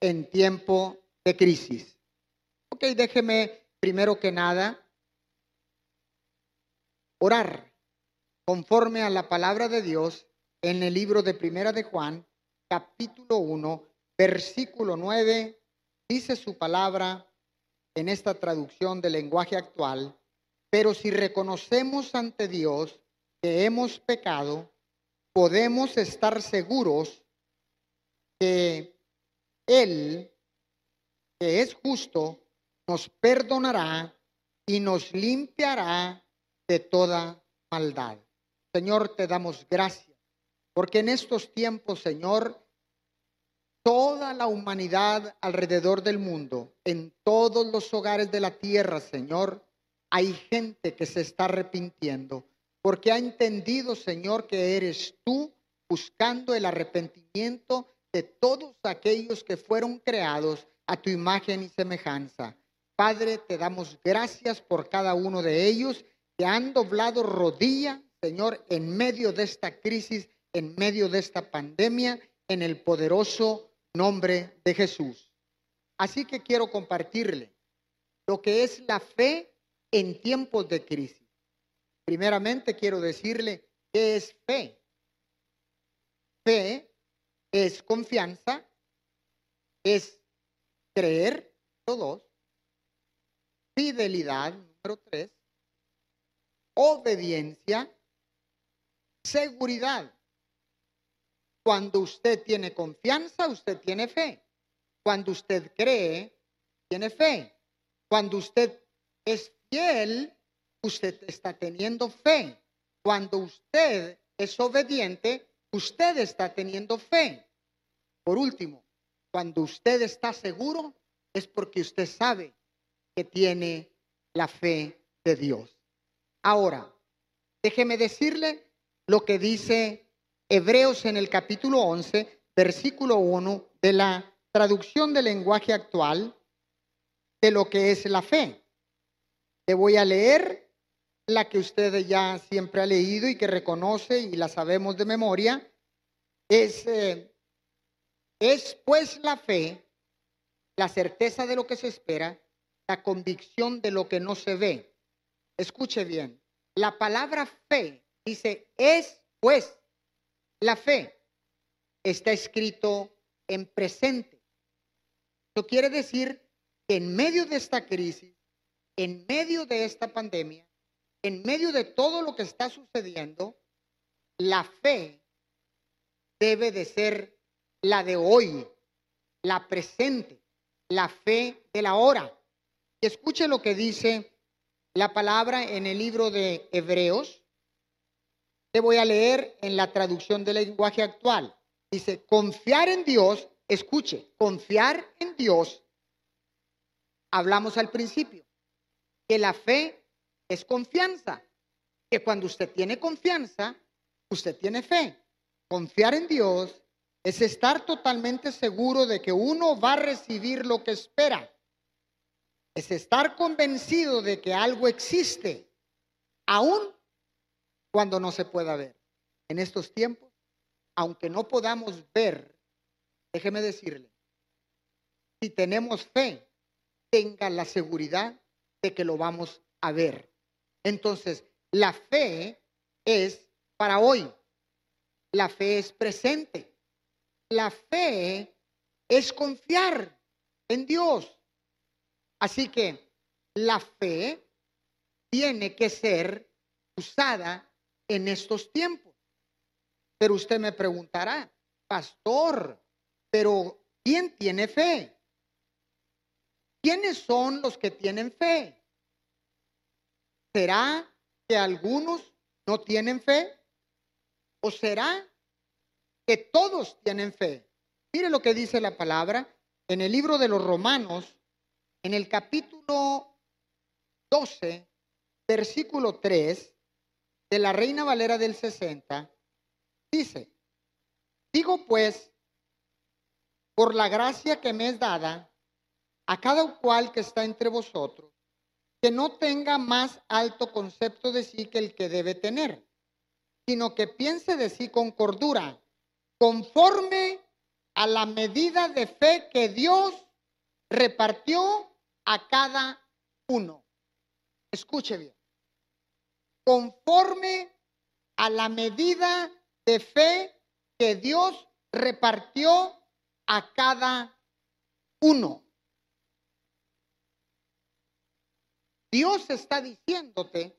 en tiempo de crisis. Ok, déjeme primero que nada orar conforme a la palabra de Dios en el libro de Primera de Juan, capítulo 1, versículo 9, dice su palabra en esta traducción del lenguaje actual, pero si reconocemos ante Dios que hemos pecado, podemos estar seguros que Él, que es justo, nos perdonará y nos limpiará de toda maldad. Señor, te damos gracias, porque en estos tiempos, Señor, toda la humanidad alrededor del mundo, en todos los hogares de la tierra, Señor, hay gente que se está arrepintiendo, porque ha entendido, Señor, que eres tú buscando el arrepentimiento de todos aquellos que fueron creados a tu imagen y semejanza. Padre, te damos gracias por cada uno de ellos que han doblado rodilla, Señor, en medio de esta crisis, en medio de esta pandemia, en el poderoso nombre de Jesús. Así que quiero compartirle lo que es la fe en tiempos de crisis. Primeramente quiero decirle qué es fe. Fe es confianza, es creer, número dos, fidelidad, número tres, obediencia, seguridad. Cuando usted tiene confianza, usted tiene fe. Cuando usted cree, tiene fe. Cuando usted es fiel, usted está teniendo fe. Cuando usted es obediente, usted está teniendo fe. Por último, cuando usted está seguro, es porque usted sabe que tiene la fe de Dios. Ahora, déjeme decirle lo que dice Hebreos en el capítulo 11, versículo 1 de la traducción del lenguaje actual de lo que es la fe. Le voy a leer la que usted ya siempre ha leído y que reconoce y la sabemos de memoria, es, eh, es pues la fe, la certeza de lo que se espera, la convicción de lo que no se ve. Escuche bien, la palabra fe dice es pues la fe. Está escrito en presente. Eso quiere decir que en medio de esta crisis, en medio de esta pandemia, en medio de todo lo que está sucediendo, la fe debe de ser la de hoy, la presente, la fe de la hora. Escuche lo que dice la palabra en el libro de Hebreos. Te voy a leer en la traducción del lenguaje actual. Dice, confiar en Dios, escuche, confiar en Dios. Hablamos al principio, que la fe es confianza. Que cuando usted tiene confianza, usted tiene fe. Confiar en Dios es estar totalmente seguro de que uno va a recibir lo que espera. Es estar convencido de que algo existe, aun cuando no se pueda ver. En estos tiempos, aunque no podamos ver, déjeme decirle, si tenemos fe, tenga la seguridad de que lo vamos a ver. Entonces, la fe es para hoy. La fe es presente. La fe es confiar en Dios. Así que la fe tiene que ser usada en estos tiempos. Pero usted me preguntará, pastor, pero ¿quién tiene fe? ¿Quiénes son los que tienen fe? ¿Será que algunos no tienen fe? ¿O será que todos tienen fe? Mire lo que dice la palabra en el libro de los Romanos, en el capítulo 12, versículo 3 de la Reina Valera del 60, dice, digo pues, por la gracia que me es dada, a cada cual que está entre vosotros, que no tenga más alto concepto de sí que el que debe tener, sino que piense de sí con cordura, conforme a la medida de fe que Dios repartió a cada uno. Escuche bien. Conforme a la medida de fe que Dios repartió a cada uno. Dios está diciéndote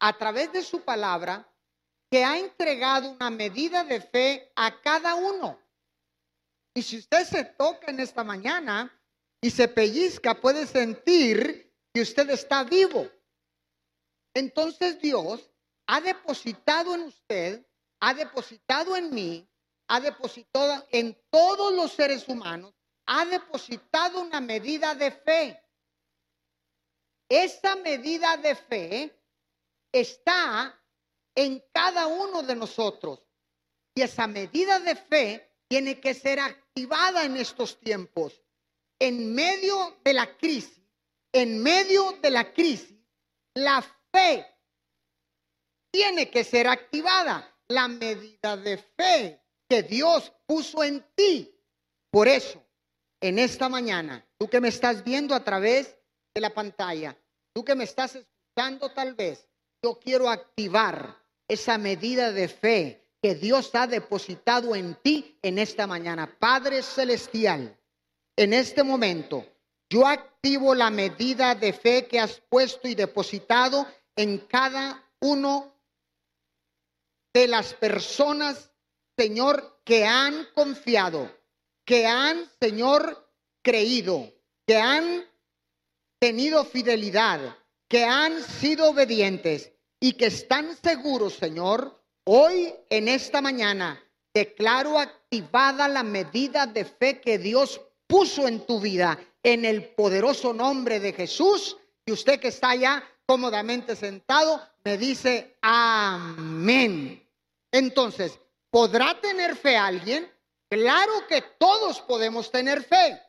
a través de su palabra que ha entregado una medida de fe a cada uno. Y si usted se toca en esta mañana y se pellizca, puede sentir que usted está vivo. Entonces Dios ha depositado en usted, ha depositado en mí, ha depositado en todos los seres humanos, ha depositado una medida de fe. Esa medida de fe está en cada uno de nosotros. Y esa medida de fe tiene que ser activada en estos tiempos. En medio de la crisis, en medio de la crisis, la fe tiene que ser activada. La medida de fe que Dios puso en ti. Por eso, en esta mañana, tú que me estás viendo a través de la pantalla, tú que me estás escuchando tal vez, yo quiero activar esa medida de fe que Dios ha depositado en ti en esta mañana. Padre Celestial, en este momento, yo activo la medida de fe que has puesto y depositado en cada uno de las personas, Señor, que han confiado, que han, Señor, creído, que han tenido fidelidad, que han sido obedientes y que están seguros, Señor, hoy en esta mañana declaro activada la medida de fe que Dios puso en tu vida en el poderoso nombre de Jesús. Y usted que está allá cómodamente sentado, me dice amén. Entonces, ¿podrá tener fe alguien? Claro que todos podemos tener fe.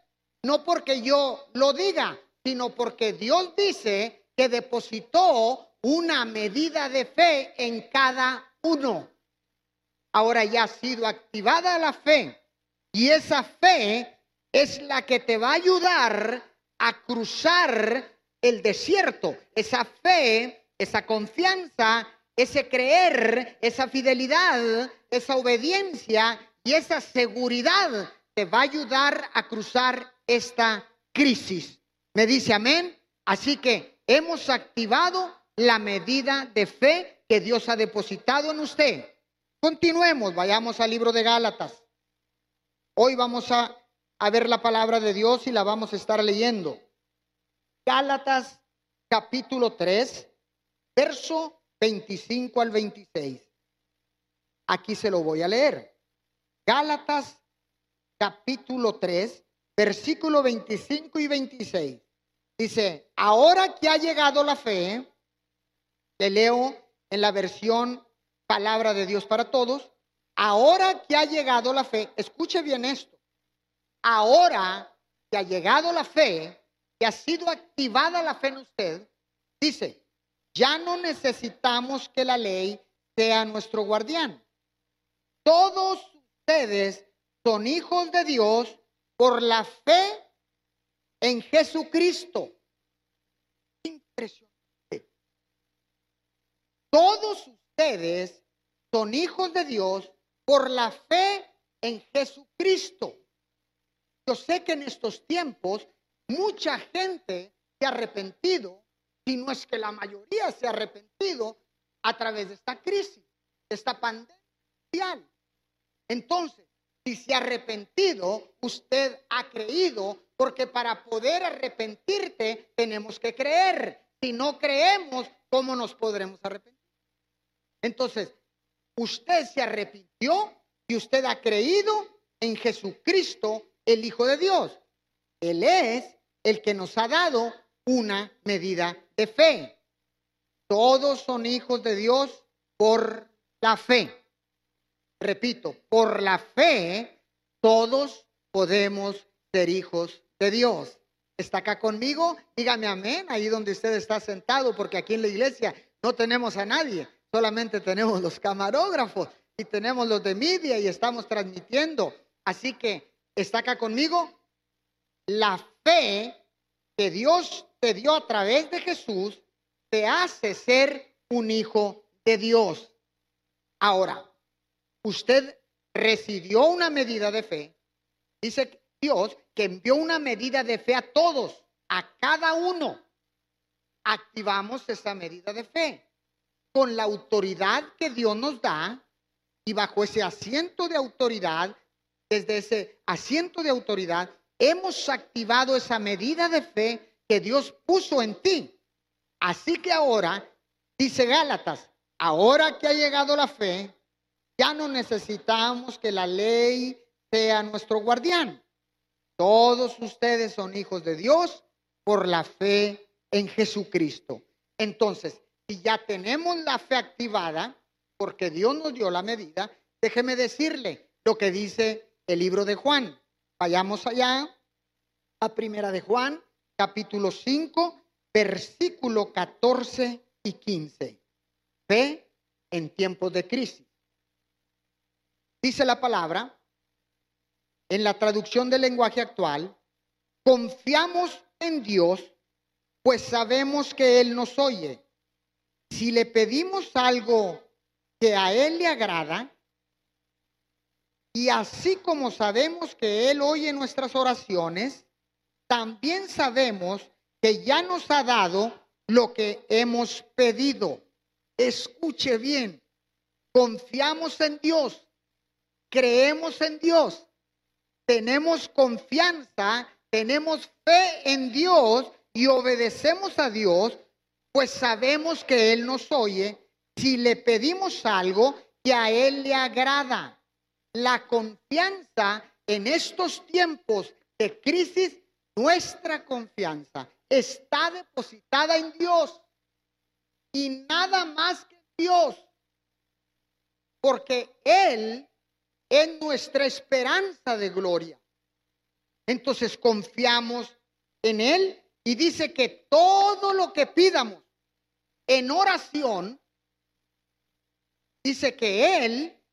No porque yo lo diga, sino porque Dios dice que depositó una medida de fe en cada uno. Ahora ya ha sido activada la fe y esa fe es la que te va a ayudar a cruzar el desierto. Esa fe, esa confianza, ese creer, esa fidelidad, esa obediencia y esa seguridad te va a ayudar a cruzar esta crisis. Me dice amén. Así que hemos activado la medida de fe que Dios ha depositado en usted. Continuemos, vayamos al libro de Gálatas. Hoy vamos a, ver la palabra de Dios y la vamos a estar leyendo. Gálatas capítulo 3, verso 25 al 26. Aquí se lo voy a leer. Gálatas capítulo 3, versículo 25 y 26. Dice, ahora que ha llegado la fe, le leo en la versión Palabra de Dios para Todos. Ahora que ha llegado la fe, escuche bien esto. Ahora que ha llegado la fe, que ha sido activada la fe en usted, dice, ya no necesitamos que la ley sea nuestro guardián. Todos ustedes son hijos de Dios por la fe en Jesucristo. Impresionante. Todos ustedes son hijos de Dios por la fe en Jesucristo. Yo sé que en estos tiempos mucha gente se ha arrepentido, si no es que la mayoría se ha arrepentido a través de esta crisis, de esta pandemia. Entonces, si se ha arrepentido, usted ha creído, porque para poder arrepentirte tenemos que creer. Si no creemos, ¿cómo nos podremos arrepentir? Entonces, usted se arrepintió y usted ha creído en Jesucristo, el Hijo de Dios. Él es el que nos ha dado una medida de fe. Todos son hijos de Dios por la fe. Repito, por la fe todos podemos ser hijos de Dios. ¿Está acá conmigo? Dígame amén, ahí donde usted está sentado, porque aquí en la iglesia no tenemos a nadie solamente tenemos los camarógrafos y tenemos los de media y estamos transmitiendo. Así que ¿Está acá conmigo? La fe que Dios te dio a través de Jesús te hace ser un hijo de Dios. Ahora, usted recibió una medida de fe. Dice Dios que envió una medida de fe a todos, a cada uno. Activamos esa medida de fe con la autoridad que Dios nos da y bajo ese asiento de autoridad, desde ese asiento de autoridad, hemos activado esa medida de fe que Dios puso en ti. Así que ahora, dice Gálatas, ahora que ha llegado la fe, ya no necesitamos que la ley sea nuestro guardián. Todos ustedes son hijos de Dios por la fe en Jesucristo. Entonces, si ya tenemos la fe activada, porque Dios nos dio la medida, déjeme decirle lo que dice el libro de Juan. Vayamos allá a Primera de Juan, capítulo 5, versículo 14 y 15. Fe en tiempos de crisis. Dice la palabra, en la traducción del lenguaje actual, confiamos en Dios, pues sabemos que Él nos oye. Si le pedimos algo que a Él le agrada, y así como sabemos que Él oye nuestras oraciones, también sabemos que ya nos ha dado lo que hemos pedido. Escuche bien, confiamos en Dios, creemos en Dios, tenemos confianza, tenemos fe en Dios y obedecemos a Dios, pues sabemos que Él nos oye si le pedimos algo que a Él le agrada. La confianza en estos tiempos de crisis, nuestra confianza está depositada en Dios y nada más que Dios, porque Él es nuestra esperanza de gloria. Entonces confiamos en Él y dice que todo lo que pidamos en oración, dice que Él,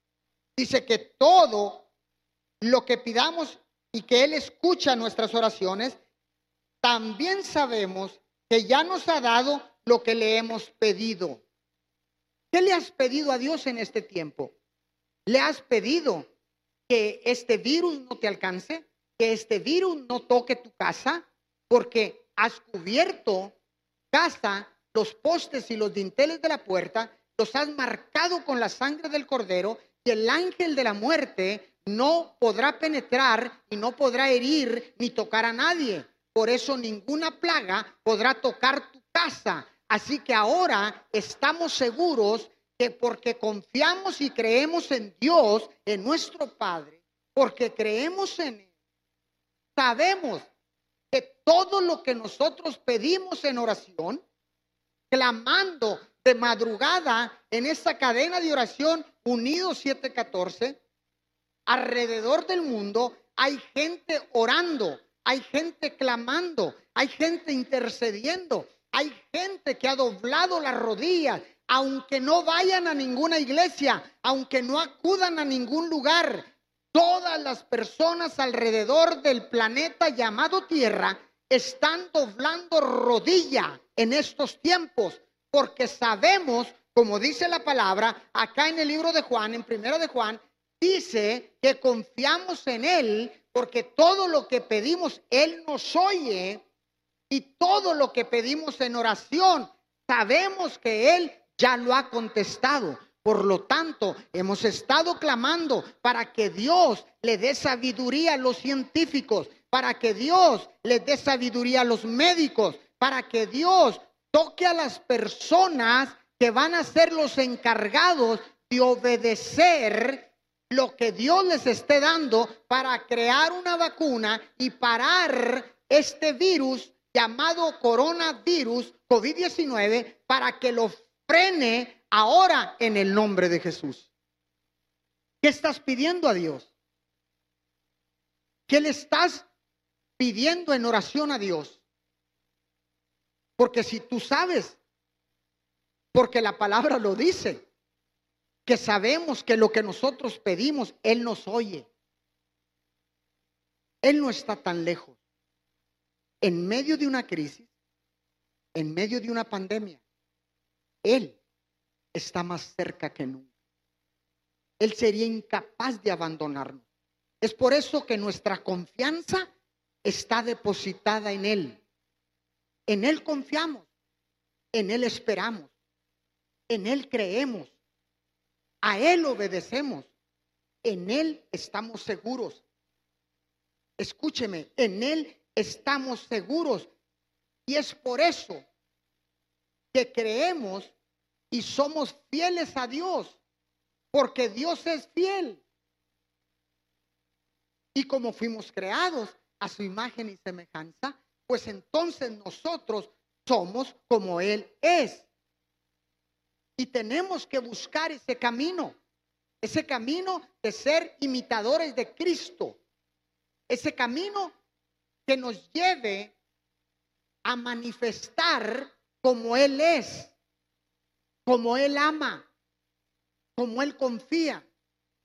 dice que todo lo que pidamos y que Él escucha nuestras oraciones, también sabemos que ya nos ha dado lo que le hemos pedido. ¿Qué le has pedido a Dios en este tiempo? ¿Le has pedido que este virus no te alcance? ¿Que este virus no toque tu casa? Porque has cubierto casa, los postes y los dinteles de la puerta, los has marcado con la sangre del cordero y el ángel de la muerte no podrá penetrar y no podrá herir ni tocar a nadie. Por eso ninguna plaga podrá tocar tu casa. Así que ahora estamos seguros que porque confiamos y creemos en Dios, en nuestro Padre, porque creemos en Él, sabemos que todo lo que nosotros pedimos en oración, clamando de madrugada en esa cadena de oración Unidos 714, alrededor del mundo hay gente orando, hay gente clamando, hay gente intercediendo, hay gente que ha doblado las rodillas, aunque no vayan a ninguna iglesia, aunque no acudan a ningún lugar. Todas las personas alrededor del planeta llamado Tierra están doblando rodilla en estos tiempos, porque sabemos, como dice la palabra, acá en el libro de Juan, en primero de Juan, dice que confiamos en Él porque todo lo que pedimos, Él nos oye y todo lo que pedimos en oración, sabemos que Él ya lo ha contestado. Por lo tanto, hemos estado clamando para que Dios le dé sabiduría a los científicos, para que Dios le dé sabiduría a los médicos, para que Dios toque a las personas que van a ser los encargados de obedecer lo que Dios les esté dando para crear una vacuna y parar este virus llamado coronavirus COVID-19 para que lo frene ahora en el nombre de Jesús. ¿Qué estás pidiendo a Dios? ¿Qué le estás pidiendo en oración a Dios? Porque si tú sabes, porque la palabra lo dice, que sabemos que lo que nosotros pedimos, Él nos oye. Él no está tan lejos. En medio de una crisis, en medio de una pandemia, Él está más cerca que nunca. Él sería incapaz de abandonarnos. Es por eso que nuestra confianza está depositada en Él. En Él confiamos, en Él esperamos, en Él creemos, a Él obedecemos, en Él estamos seguros. Escúcheme, en Él estamos seguros. Y es por eso que creemos y somos fieles a Dios, porque Dios es fiel. Y como fuimos creados a su imagen y semejanza, pues entonces nosotros somos como Él es. Y tenemos que buscar ese camino, ese camino de ser imitadores de Cristo, ese camino que nos lleve a manifestar como Él es, como Él ama, como Él confía,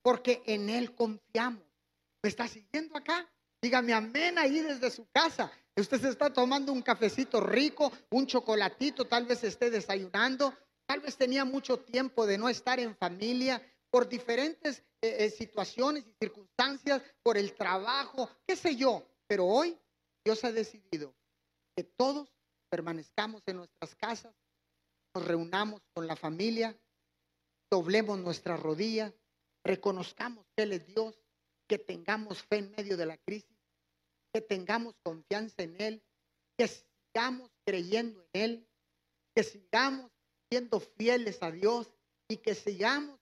porque en Él confiamos. ¿Me está siguiendo acá? Dígame amén ahí desde su casa. Usted se está tomando un cafecito rico, un chocolatito, tal vez esté desayunando, tal vez tenía mucho tiempo de no estar en familia por diferentes eh, eh, situaciones y circunstancias, por el trabajo, qué sé yo. Pero hoy Dios ha decidido que todos permanezcamos en nuestras casas, nos reunamos con la familia, doblemos nuestra rodilla, reconozcamos que Él es Dios, que tengamos fe en medio de la crisis, que tengamos confianza en Él, que sigamos creyendo en Él, que sigamos siendo fieles a Dios y que sigamos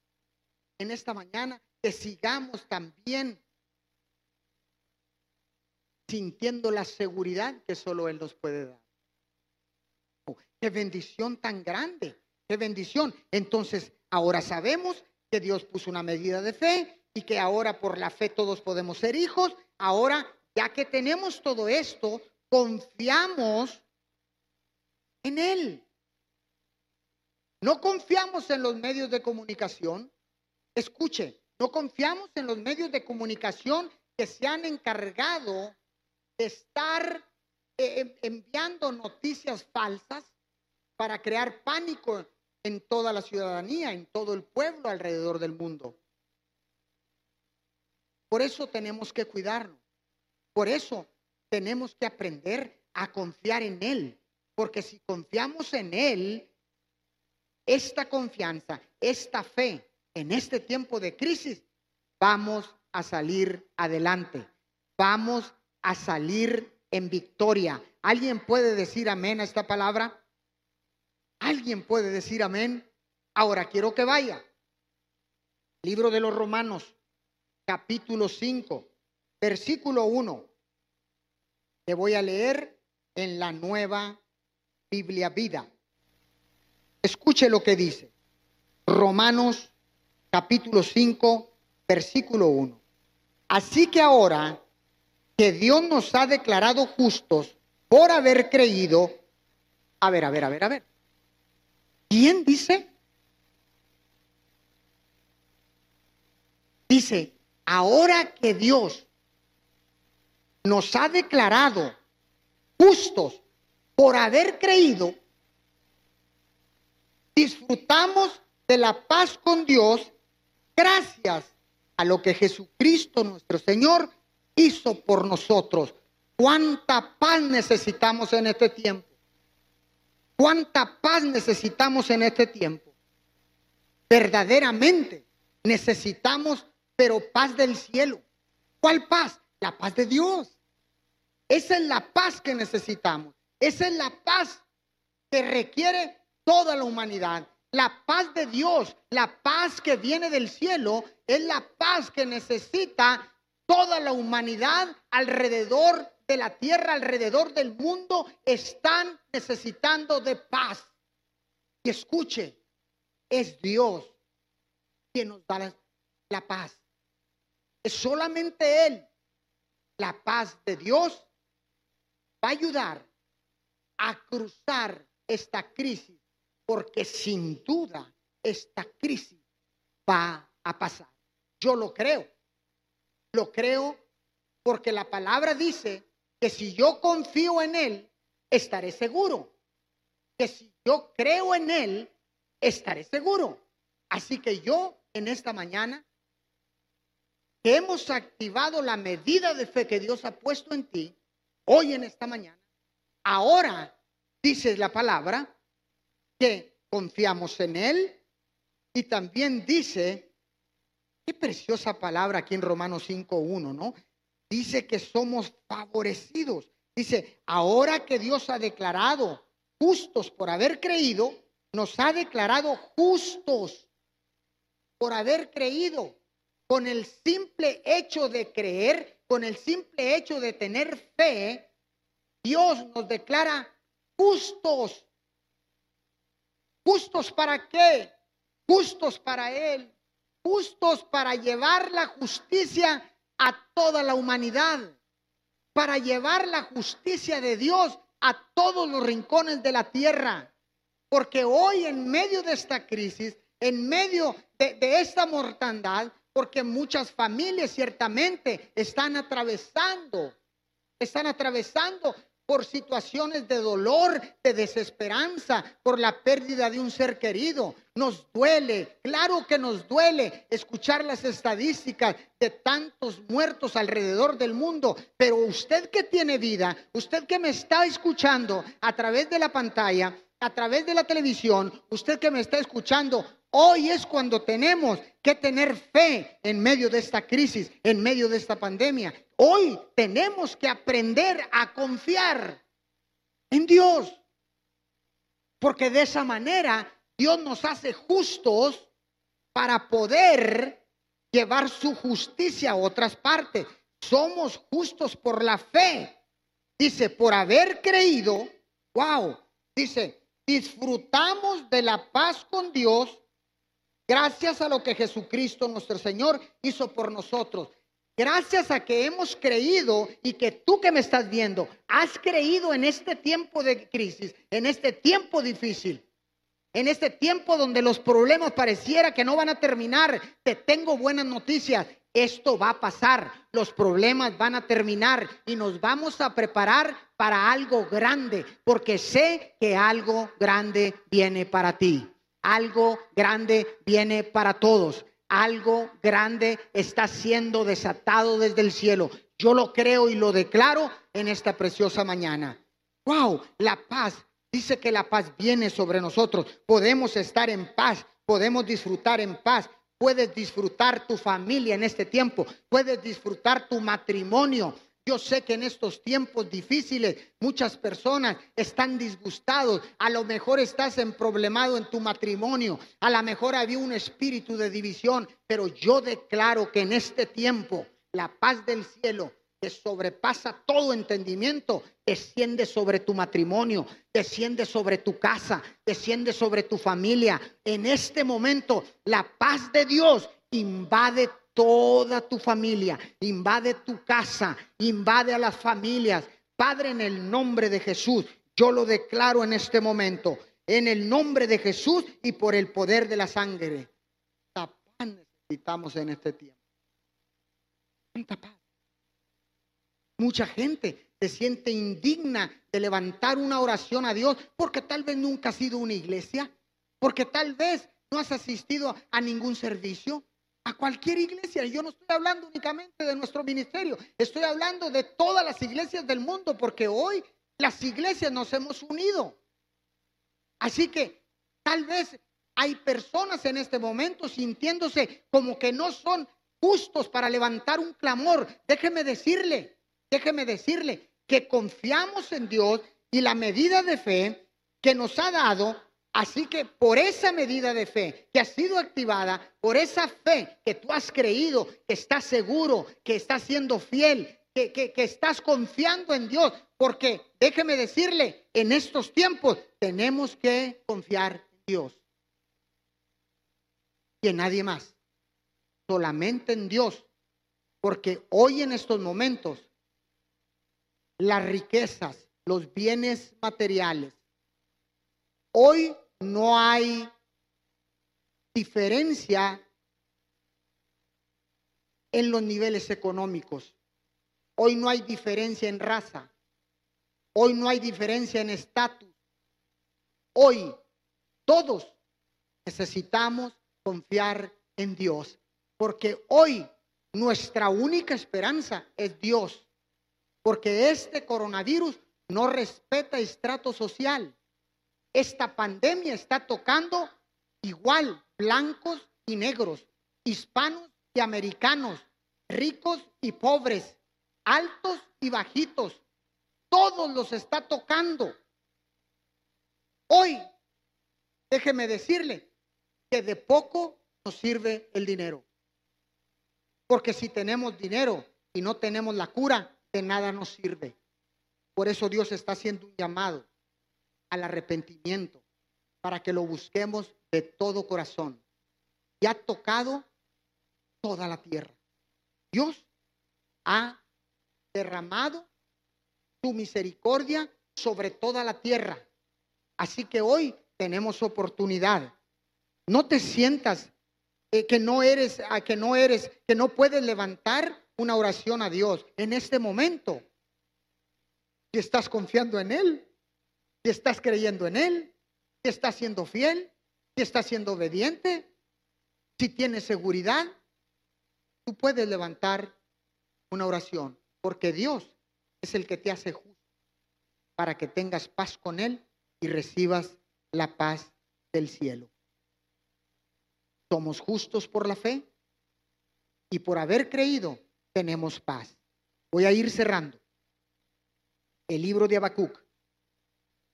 en esta mañana, que sigamos también sintiendo la seguridad que solo Él nos puede dar. Qué bendición tan grande, qué bendición. Entonces, ahora sabemos que Dios puso una medida de fe y que ahora por la fe todos podemos ser hijos. Ahora, ya que tenemos todo esto, confiamos en Él. No confiamos en los medios de comunicación. Escuche, no confiamos en los medios de comunicación que se han encargado de estar eh, enviando noticias falsas para crear pánico en toda la ciudadanía, en todo el pueblo alrededor del mundo. Por eso tenemos que cuidarnos. Por eso tenemos que aprender a confiar en Él. Porque si confiamos en Él, esta confianza, esta fe en este tiempo de crisis, vamos a salir adelante. Vamos a salir en victoria. ¿Alguien puede decir amén a esta palabra? ¿Alguien puede decir amén? Ahora quiero que vaya. Libro de los Romanos, capítulo 5, versículo 1. Te voy a leer en la nueva Biblia vida. Escuche lo que dice. Romanos capítulo 5, versículo 1. Así que ahora que Dios nos ha declarado justos por haber creído, a ver, a ver, a ver, a ver. ¿Quién dice? Dice, ahora que Dios nos ha declarado justos por haber creído, disfrutamos de la paz con Dios gracias a lo que Jesucristo nuestro Señor hizo por nosotros. ¿Cuánta paz necesitamos en este tiempo? ¿Cuánta paz necesitamos en este tiempo? Verdaderamente necesitamos pero paz del cielo. ¿Cuál paz? La paz de Dios. Esa es la paz que necesitamos. Esa es la paz que requiere toda la humanidad. La paz de Dios, la paz que viene del cielo, es la paz que necesita toda la humanidad alrededor de la tierra, alrededor del mundo, están necesitando de paz. Y escuche, es Dios quien nos da la paz solamente Él, la paz de Dios, va a ayudar a cruzar esta crisis, porque sin duda esta crisis va a pasar. Yo lo creo. Lo creo porque la palabra dice que si yo confío en Él, estaré seguro. Que si yo creo en Él, estaré seguro. Así que yo en esta mañana, que hemos activado la medida de fe que Dios ha puesto en ti, hoy en esta mañana, ahora dice la palabra que confiamos en Él y también dice, qué preciosa palabra aquí en Romanos 5.1, ¿no? Dice que somos favorecidos. Dice, ahora que Dios ha declarado justos por haber creído, nos ha declarado justos por haber creído. Con el simple hecho de creer, con el simple hecho de tener fe, Dios nos declara justos. ¿Justos para qué? Justos para Él. Justos para llevar la justicia a toda la humanidad. Para llevar la justicia de Dios a todos los rincones de la tierra. Porque hoy en medio de esta crisis, en medio de, esta mortandad, porque muchas familias ciertamente están atravesando, están atravesando por situaciones de dolor, de desesperanza, por la pérdida de un ser querido. Nos duele, claro que nos duele escuchar las estadísticas de tantos muertos alrededor del mundo, pero usted que tiene vida, usted que me está escuchando a través de la pantalla, a través de la televisión, usted que me está escuchando, hoy es cuando tenemos que tener fe en medio de esta crisis, en medio de esta pandemia. Hoy tenemos que aprender a confiar en Dios, porque de esa manera Dios nos hace justos para poder llevar su justicia a otras partes. Somos justos por la fe. Dice, por haber creído, wow, dice, disfrutamos de la paz con Dios gracias a lo que Jesucristo nuestro Señor hizo por nosotros. Gracias a que hemos creído y que tú que me estás viendo, has creído en este tiempo de crisis, en este tiempo difícil, en este tiempo donde los problemas pareciera que no van a terminar. Te tengo buenas noticias. Esto va a pasar, los problemas van a terminar y nos vamos a preparar para algo grande, porque sé que algo grande viene para ti. Algo grande viene para todos. Algo grande está siendo desatado desde el cielo. Yo lo creo y lo declaro en esta preciosa mañana. Wow, la paz. Dice que la paz viene sobre nosotros. Podemos estar en paz, podemos disfrutar en paz, Puedes disfrutar tu familia en este tiempo. Puedes disfrutar tu matrimonio. Yo sé que en estos tiempos difíciles muchas personas están disgustados. A lo mejor estás en problemado en tu matrimonio. A lo mejor había un espíritu de división. Pero yo declaro que en este tiempo la paz del cielo que sobrepasa todo entendimiento, desciende sobre tu matrimonio, desciende sobre tu casa, desciende sobre tu familia. En este momento, la paz de Dios invade toda tu familia, invade tu casa, invade a las familias. Padre, en el nombre de Jesús, yo lo declaro en este momento, en el nombre de Jesús y por el poder de la sangre. paz necesitamos en este tiempo. paz. Mucha gente se siente indigna de levantar una oración a Dios porque tal vez nunca ha sido una iglesia, porque tal vez no has asistido a ningún servicio, a cualquier iglesia. Yo no estoy hablando únicamente de nuestro ministerio, estoy hablando de todas las iglesias del mundo, porque hoy las iglesias nos hemos unido. Así que tal vez hay personas en este momento sintiéndose como que no son justos para levantar un clamor. Déjeme decirle, déjeme decirle que confiamos en Dios y la medida de fe que nos ha dado. Así que por esa medida de fe que ha sido activada, por esa fe que tú has creído, que estás seguro, que estás siendo fiel, que, que, estás confiando en Dios, porque déjeme decirle, en estos tiempos tenemos que confiar en Dios y en nadie más, solamente en Dios, porque hoy en estos momentos las riquezas, los bienes materiales. Hoy no hay diferencia en los niveles económicos. Hoy no hay diferencia en raza. Hoy no hay diferencia en estatus. Hoy todos necesitamos confiar en Dios, porque hoy nuestra única esperanza es Dios, porque este coronavirus no respeta estrato social. Esta pandemia está tocando igual blancos y negros, hispanos y americanos, ricos y pobres, altos y bajitos. Todos los está tocando. Hoy, déjeme decirle que de poco nos sirve el dinero. Porque si tenemos dinero y no tenemos la cura, de nada nos sirve. Por eso Dios está haciendo un llamado al arrepentimiento para que lo busquemos de todo corazón. Y ha tocado toda la tierra. Dios ha derramado su misericordia sobre toda la tierra. Así que hoy tenemos oportunidad. No te sientas eh, que no eres, a que no eres, que no puedes levantar una oración a Dios en este momento. Si estás confiando en Él, estás creyendo en Él, si estás siendo fiel, si estás siendo obediente, si tienes seguridad, tú puedes levantar una oración, porque Dios es el que te hace justo para que tengas paz con Él y recibas la paz del cielo. Somos justos por la fe y por haber creído tenemos paz. Voy a ir cerrando. El libro de Habacuc,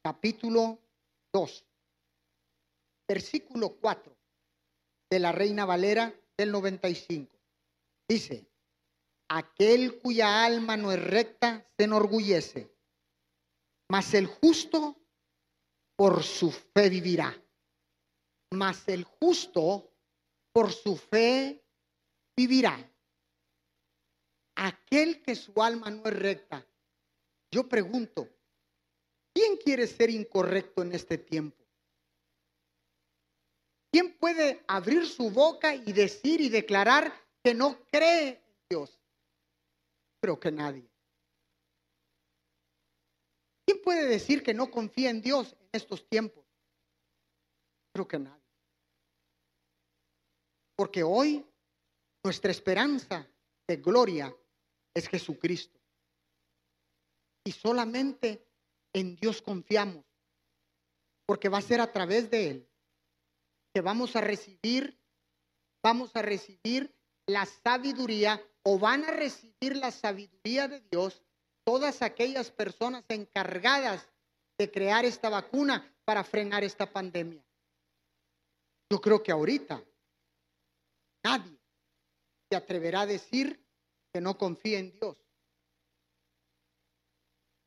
capítulo 2, versículo 4 de la Reina Valera del 95. Dice, aquel cuya alma no es recta se enorgullece, mas el justo por su fe vivirá. Mas el justo por su fe vivirá. Aquel que su alma no es recta. Yo pregunto, ¿quién quiere ser incorrecto en este tiempo? ¿Quién puede abrir su boca y decir y declarar que no cree en Dios? Creo que nadie. ¿Quién puede decir que no confía en Dios en estos tiempos? Creo que nadie. Porque hoy nuestra esperanza de gloria es Jesucristo. Y solamente en Dios confiamos, porque va a ser a través de Él que vamos a recibir, vamos a recibir la sabiduría o van a recibir la sabiduría de Dios todas aquellas personas encargadas de crear esta vacuna para frenar esta pandemia. Yo creo que ahorita Nadie se atreverá a decir que no confía en Dios.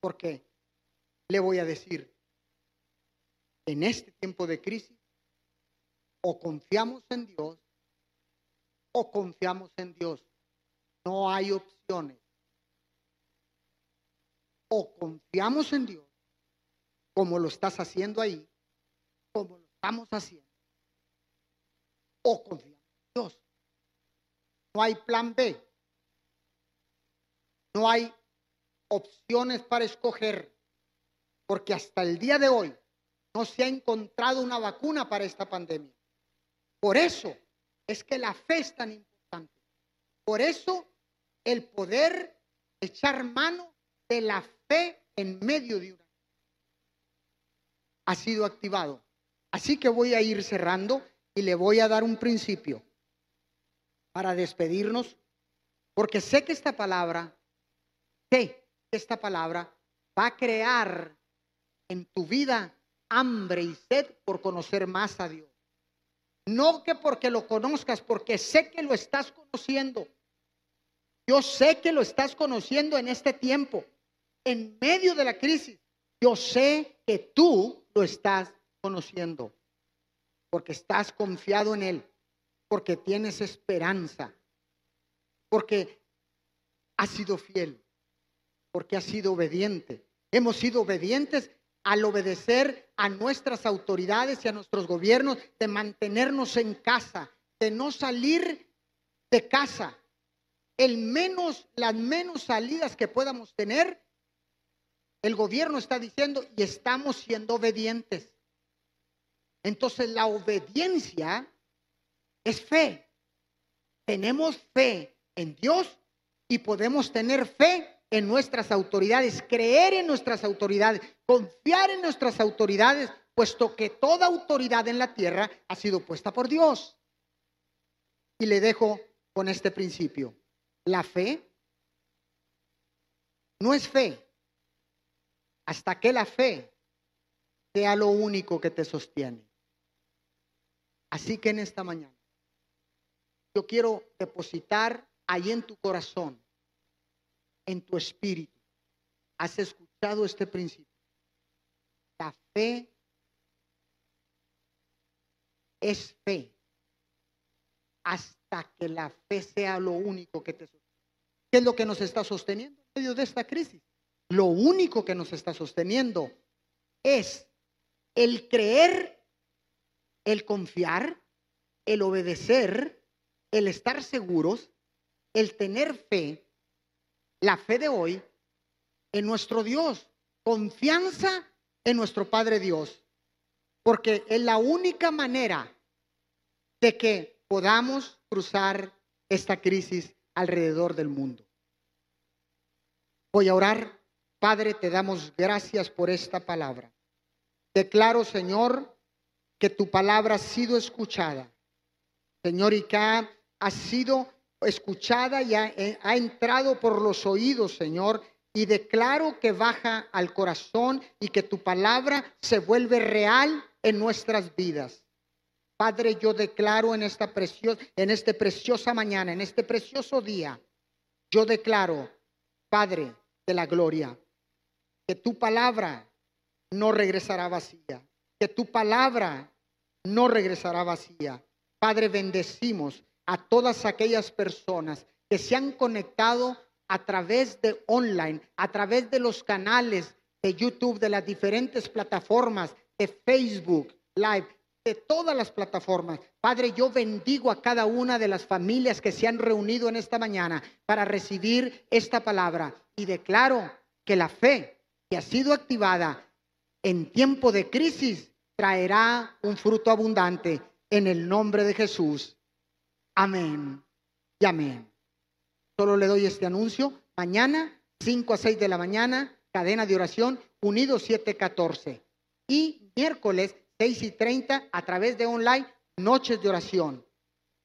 Porque le voy a decir, en este tiempo de crisis, o confiamos en Dios o confiamos en Dios. No hay opciones. O confiamos en Dios, como lo estás haciendo ahí, como lo estamos haciendo, o confiamos en Dios. No hay plan B. No hay opciones para escoger, porque hasta el día de hoy no se ha encontrado una vacuna para esta pandemia. Por eso es que la fe es tan importante. Por eso el poder echar mano de la fe en medio de una ha sido activado. Así que voy a ir cerrando y le voy a dar un principio para despedirnos, porque sé que esta palabra, sé que esta palabra va a crear en tu vida hambre y sed por conocer más a Dios. No que porque lo conozcas, porque sé que lo estás conociendo. Yo sé que lo estás conociendo en este tiempo, en medio de la crisis. Yo sé que tú lo estás conociendo, porque estás confiado en Él porque tienes esperanza, porque has sido fiel, porque has sido obediente. Hemos sido obedientes al obedecer a nuestras autoridades y a nuestros gobiernos de mantenernos en casa, de no salir de casa, el menos, las menos salidas que podamos tener, el gobierno está diciendo y estamos siendo obedientes. Entonces la obediencia es fe. Tenemos fe en Dios y podemos tener fe en nuestras autoridades, creer en nuestras autoridades, confiar en nuestras autoridades, puesto que toda autoridad en la tierra ha sido puesta por Dios. Y le dejo con este principio. La fe no es fe hasta que la fe sea lo único que te sostiene. Así que en esta mañana yo quiero depositar ahí en tu corazón, en tu espíritu. ¿Has escuchado este principio? La fe es fe hasta que la fe sea lo único que te sostiene. ¿Qué es lo que nos está sosteniendo en medio de esta crisis? Lo único que nos está sosteniendo es el creer, el confiar, el obedecer, el estar seguros, el tener fe, la fe de hoy en nuestro Dios, confianza en nuestro Padre Dios, porque es la única manera de que podamos cruzar esta crisis alrededor del mundo. Voy a orar. Padre, te damos gracias por esta palabra. Declaro, Señor, que tu palabra ha sido escuchada. Señor, y que ha, sido escuchada y ha, eh, ha entrado por los oídos, Señor, y declaro que baja al corazón y que tu palabra se vuelve real en nuestras vidas. Padre, yo declaro en esta preciosa, en este preciosa mañana, en este precioso día, yo declaro, Padre de la gloria, que tu palabra no regresará vacía, que tu palabra no regresará vacía. Padre, bendecimos a todas aquellas personas que se han conectado a través de online, a través de los canales de YouTube, de las diferentes plataformas, de Facebook Live, de todas las plataformas. Padre, yo bendigo a cada una de las familias que se han reunido en esta mañana para recibir esta palabra y declaro que la fe que ha sido activada en tiempo de crisis traerá un fruto abundante en el nombre de Jesús. Amén y amén. Solo le doy este anuncio. Mañana, 5 a 6 de la mañana, cadena de oración, unidos 714. Y miércoles, 6 y 30 a través de online, noches de oración.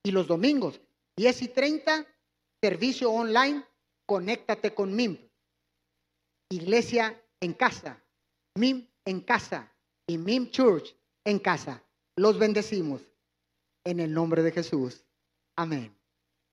Y los domingos, 10 y 30, servicio online, conéctate con MIM. Iglesia en casa, MIM en casa y MIM Church en casa. Los bendecimos en el nombre de Jesús. Amén.